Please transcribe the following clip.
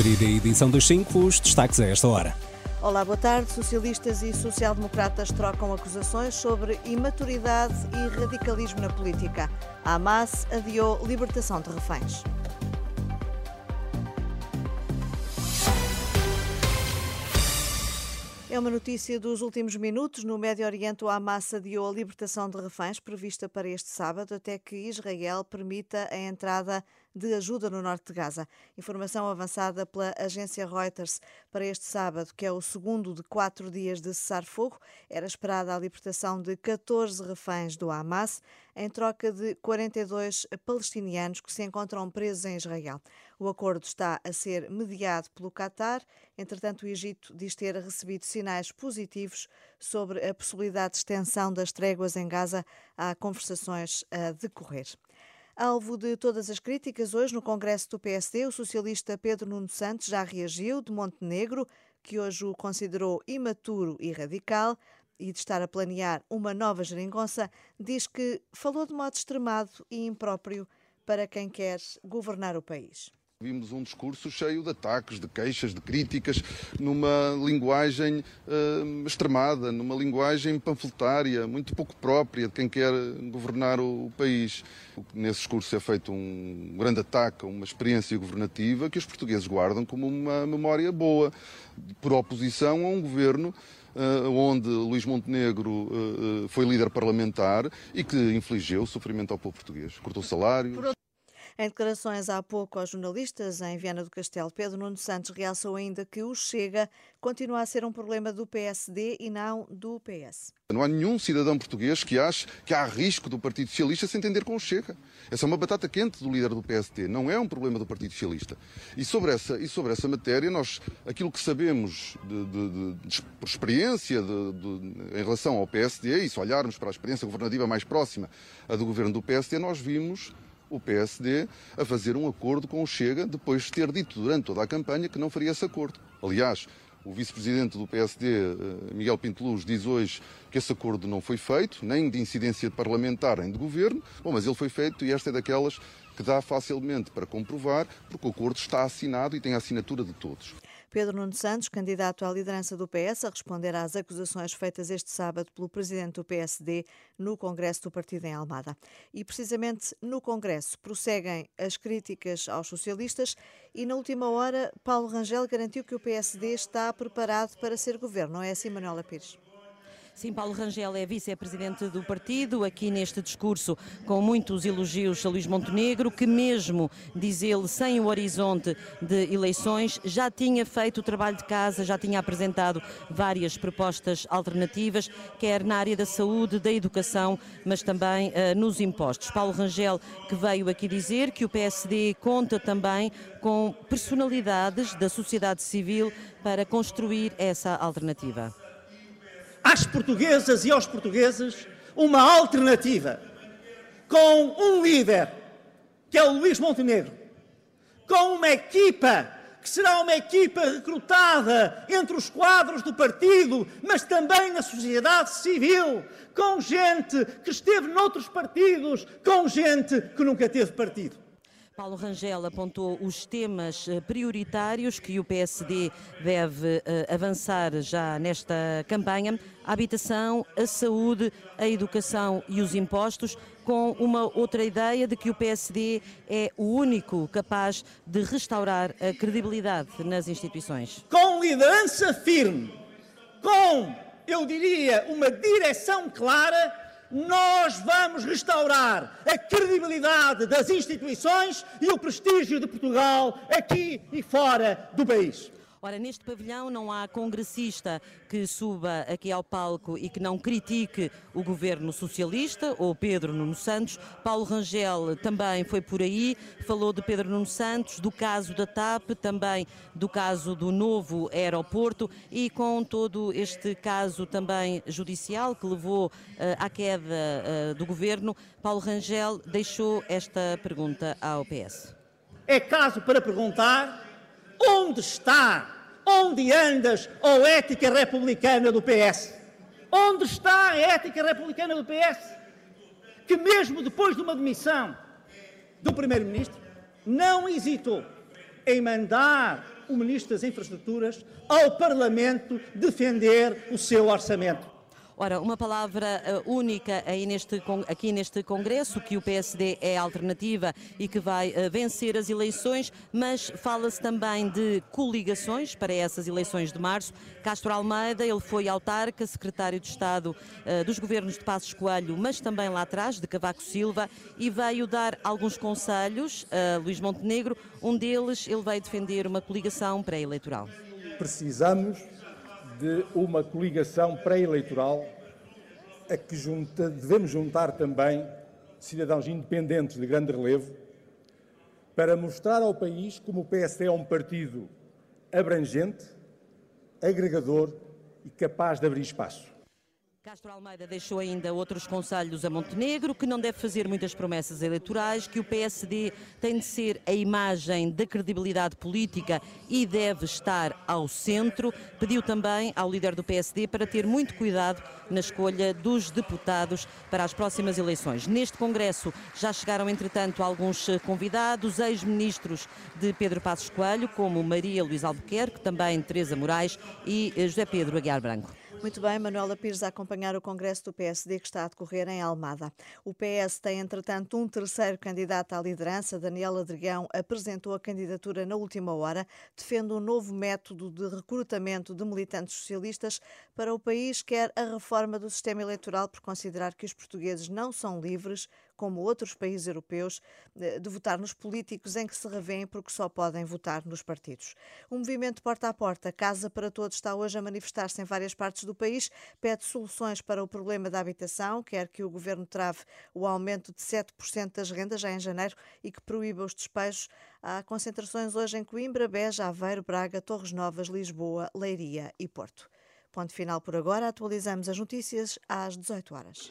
Abrir a edição dos 5, os destaques a esta hora. Olá, boa tarde. Socialistas e social-democratas trocam acusações sobre imaturidade e radicalismo na política. A Hamas adiou libertação de reféns. É uma notícia dos últimos minutos. No Médio Oriente, o Hamas adiou a libertação de reféns prevista para este sábado, até que Israel permita a entrada de ajuda no norte de Gaza. Informação avançada pela agência Reuters para este sábado, que é o segundo de quatro dias de cessar-fogo. Era esperada a libertação de 14 reféns do Hamas, em troca de 42 palestinianos que se encontram presos em Israel. O acordo está a ser mediado pelo Qatar. Entretanto, o Egito diz ter recebido sinais positivos sobre a possibilidade de extensão das tréguas em Gaza. Há conversações a decorrer. Alvo de todas as críticas, hoje no Congresso do PSD, o socialista Pedro Nuno Santos já reagiu de Montenegro, que hoje o considerou imaturo e radical, e de estar a planear uma nova geringonça, diz que falou de modo extremado e impróprio para quem quer governar o país. Vimos um discurso cheio de ataques, de queixas, de críticas, numa linguagem uh, extremada, numa linguagem panfletária, muito pouco própria de quem quer governar o país. Nesse discurso é feito um grande ataque a uma experiência governativa que os portugueses guardam como uma memória boa, por oposição a um governo onde Luís Montenegro uh, uh, foi líder parlamentar e que infligiu sofrimento ao povo português. Cortou salários. Em declarações há pouco aos jornalistas em Viana do Castelo, Pedro Nuno Santos realçou ainda que o Chega continua a ser um problema do PSD e não do PS. Não há nenhum cidadão português que ache que há risco do Partido Socialista se entender com o Chega. Essa é uma batata quente do líder do PSD, não é um problema do Partido Socialista. E sobre essa, e sobre essa matéria, nós, aquilo que sabemos de, de, de, por experiência em relação ao PSD, e se olharmos para a experiência governativa mais próxima a do governo do PSD, nós vimos o PSD a fazer um acordo com o Chega, depois de ter dito durante toda a campanha que não faria esse acordo. Aliás, o vice-presidente do PSD, eh, Miguel Pinteluz, diz hoje que esse acordo não foi feito, nem de incidência parlamentar, nem de governo. Bom, mas ele foi feito e esta é daquelas que dá facilmente para comprovar, porque o acordo está assinado e tem a assinatura de todos. Pedro Nuno Santos, candidato à liderança do PS, a responder às acusações feitas este sábado pelo presidente do PSD no Congresso do Partido em Almada. E precisamente no Congresso prosseguem as críticas aos socialistas e na última hora Paulo Rangel garantiu que o PSD está preparado para ser governo. Não é assim, Manuela Pires? Sim, Paulo Rangel é vice-presidente do partido, aqui neste discurso com muitos elogios a Luís Montenegro, que mesmo, diz ele, sem o horizonte de eleições, já tinha feito o trabalho de casa, já tinha apresentado várias propostas alternativas, quer na área da saúde, da educação, mas também uh, nos impostos. Paulo Rangel, que veio aqui dizer que o PSD conta também com personalidades da sociedade civil para construir essa alternativa às portuguesas e aos portugueses uma alternativa com um líder, que é o Luís Montenegro, com uma equipa que será uma equipa recrutada entre os quadros do partido, mas também na sociedade civil, com gente que esteve noutros partidos, com gente que nunca teve partido. Paulo Rangel apontou os temas eh, prioritários que o PSD deve eh, avançar já nesta campanha: a habitação, a saúde, a educação e os impostos, com uma outra ideia de que o PSD é o único capaz de restaurar a credibilidade nas instituições. Com liderança firme, com, eu diria, uma direção clara nós vamos restaurar a credibilidade das instituições e o prestígio de Portugal aqui e fora do país. Ora, neste pavilhão não há congressista que suba aqui ao palco e que não critique o governo socialista ou Pedro Nuno Santos. Paulo Rangel também foi por aí, falou de Pedro Nuno Santos, do caso da TAP, também do caso do novo aeroporto e com todo este caso também judicial que levou uh, à queda uh, do governo, Paulo Rangel deixou esta pergunta ao PS. É caso para perguntar Onde está? Onde andas, oh ética republicana do PS? Onde está a ética republicana do PS? Que mesmo depois de uma demissão do Primeiro-Ministro, não hesitou em mandar o Ministro das Infraestruturas ao Parlamento defender o seu orçamento. Ora, uma palavra uh, única neste, aqui neste Congresso, que o PSD é alternativa e que vai uh, vencer as eleições, mas fala-se também de coligações para essas eleições de março. Castro Almeida, ele foi autarca, secretário de Estado uh, dos governos de Passos Coelho, mas também lá atrás, de Cavaco Silva, e veio dar alguns conselhos a Luís Montenegro. Um deles, ele veio defender uma coligação pré-eleitoral. Precisamos de uma coligação pré-eleitoral a que junta, devemos juntar também cidadãos independentes de grande relevo para mostrar ao país como o PSD é um partido abrangente, agregador e capaz de abrir espaço. Castro Almeida deixou ainda outros conselhos a Montenegro, que não deve fazer muitas promessas eleitorais, que o PSD tem de ser a imagem da credibilidade política e deve estar ao centro. Pediu também ao líder do PSD para ter muito cuidado na escolha dos deputados para as próximas eleições. Neste Congresso já chegaram, entretanto, alguns convidados, ex-ministros de Pedro Passos Coelho, como Maria Luísa Albuquerque, também Teresa Moraes e José Pedro Aguiar Branco. Muito bem, Manuela Pires a acompanhar o Congresso do PSD que está a decorrer em Almada. O PS tem, entretanto, um terceiro candidato à liderança. Daniel Adrião apresentou a candidatura na última hora, defende um novo método de recrutamento de militantes socialistas para o país, quer a reforma do sistema eleitoral por considerar que os portugueses não são livres como outros países europeus, de votar nos políticos em que se revêem porque só podem votar nos partidos. O movimento Porta a Porta, Casa para Todos, está hoje a manifestar-se em várias partes do país, pede soluções para o problema da habitação, quer que o governo trave o aumento de 7% das rendas já em janeiro e que proíba os despejos. Há concentrações hoje em Coimbra, Beja, Aveiro, Braga, Torres Novas, Lisboa, Leiria e Porto. Ponto final por agora. Atualizamos as notícias às 18 horas.